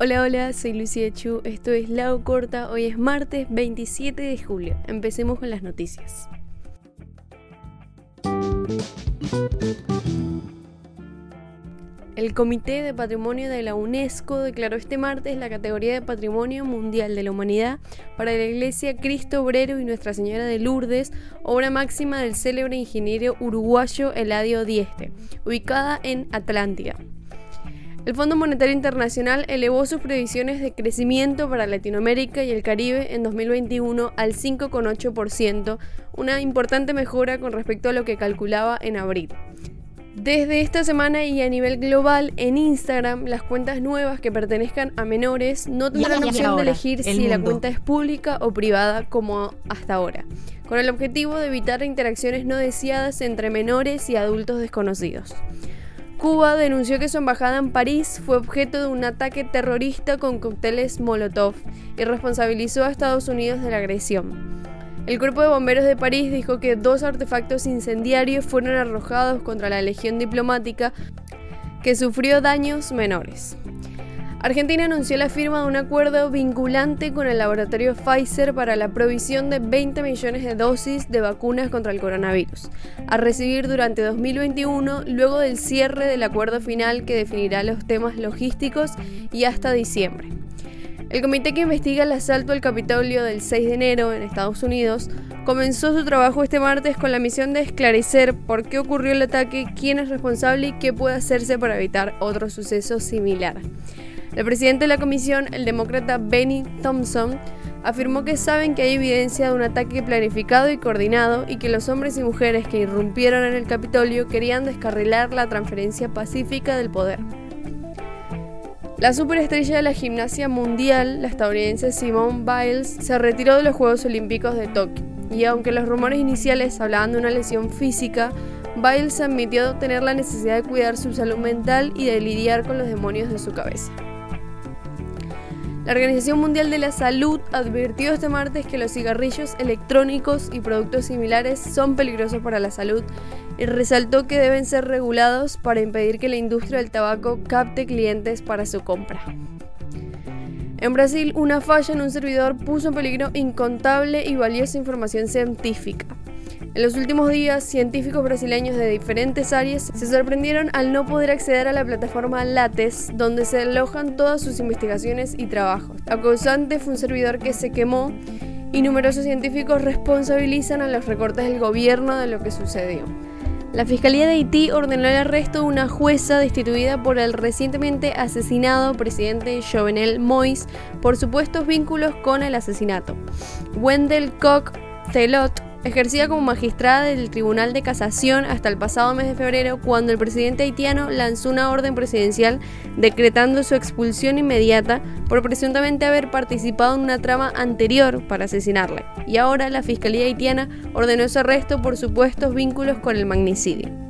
Hola, hola, soy Lucía Chu, esto es Lao Corta, hoy es martes 27 de julio. Empecemos con las noticias. El Comité de Patrimonio de la UNESCO declaró este martes la categoría de Patrimonio Mundial de la Humanidad para la Iglesia Cristo Obrero y Nuestra Señora de Lourdes, obra máxima del célebre ingeniero uruguayo Eladio Dieste, ubicada en Atlántida. El Fondo Monetario Internacional elevó sus previsiones de crecimiento para Latinoamérica y el Caribe en 2021 al 5,8%, una importante mejora con respecto a lo que calculaba en abril. Desde esta semana y a nivel global, en Instagram, las cuentas nuevas que pertenezcan a menores no tendrán opción de elegir si la cuenta es pública o privada como hasta ahora, con el objetivo de evitar interacciones no deseadas entre menores y adultos desconocidos. Cuba denunció que su embajada en París fue objeto de un ataque terrorista con cócteles Molotov y responsabilizó a Estados Unidos de la agresión. El Cuerpo de Bomberos de París dijo que dos artefactos incendiarios fueron arrojados contra la Legión Diplomática que sufrió daños menores. Argentina anunció la firma de un acuerdo vinculante con el laboratorio Pfizer para la provisión de 20 millones de dosis de vacunas contra el coronavirus, a recibir durante 2021 luego del cierre del acuerdo final que definirá los temas logísticos y hasta diciembre. El comité que investiga el asalto al Capitolio del 6 de enero en Estados Unidos comenzó su trabajo este martes con la misión de esclarecer por qué ocurrió el ataque, quién es responsable y qué puede hacerse para evitar otro suceso similar. El presidente de la comisión, el demócrata Benny Thompson, afirmó que saben que hay evidencia de un ataque planificado y coordinado y que los hombres y mujeres que irrumpieron en el Capitolio querían descarrilar la transferencia pacífica del poder. La superestrella de la gimnasia mundial, la estadounidense Simone Biles, se retiró de los Juegos Olímpicos de Tokio y aunque los rumores iniciales hablaban de una lesión física, Biles admitió tener la necesidad de cuidar su salud mental y de lidiar con los demonios de su cabeza. La Organización Mundial de la Salud advirtió este martes que los cigarrillos electrónicos y productos similares son peligrosos para la salud y resaltó que deben ser regulados para impedir que la industria del tabaco capte clientes para su compra. En Brasil, una falla en un servidor puso en peligro incontable y valiosa información científica. En los últimos días, científicos brasileños de diferentes áreas se sorprendieron al no poder acceder a la plataforma Lattes, donde se alojan todas sus investigaciones y trabajos. La causante fue un servidor que se quemó y numerosos científicos responsabilizan a los recortes del gobierno de lo que sucedió. La Fiscalía de Haití ordenó el arresto de una jueza destituida por el recientemente asesinado presidente Jovenel Moïse por supuestos vínculos con el asesinato. Wendell Koch Telot Ejercía como magistrada del Tribunal de Casación hasta el pasado mes de febrero, cuando el presidente haitiano lanzó una orden presidencial decretando su expulsión inmediata por presuntamente haber participado en una trama anterior para asesinarle. Y ahora la Fiscalía haitiana ordenó su arresto por supuestos vínculos con el magnicidio.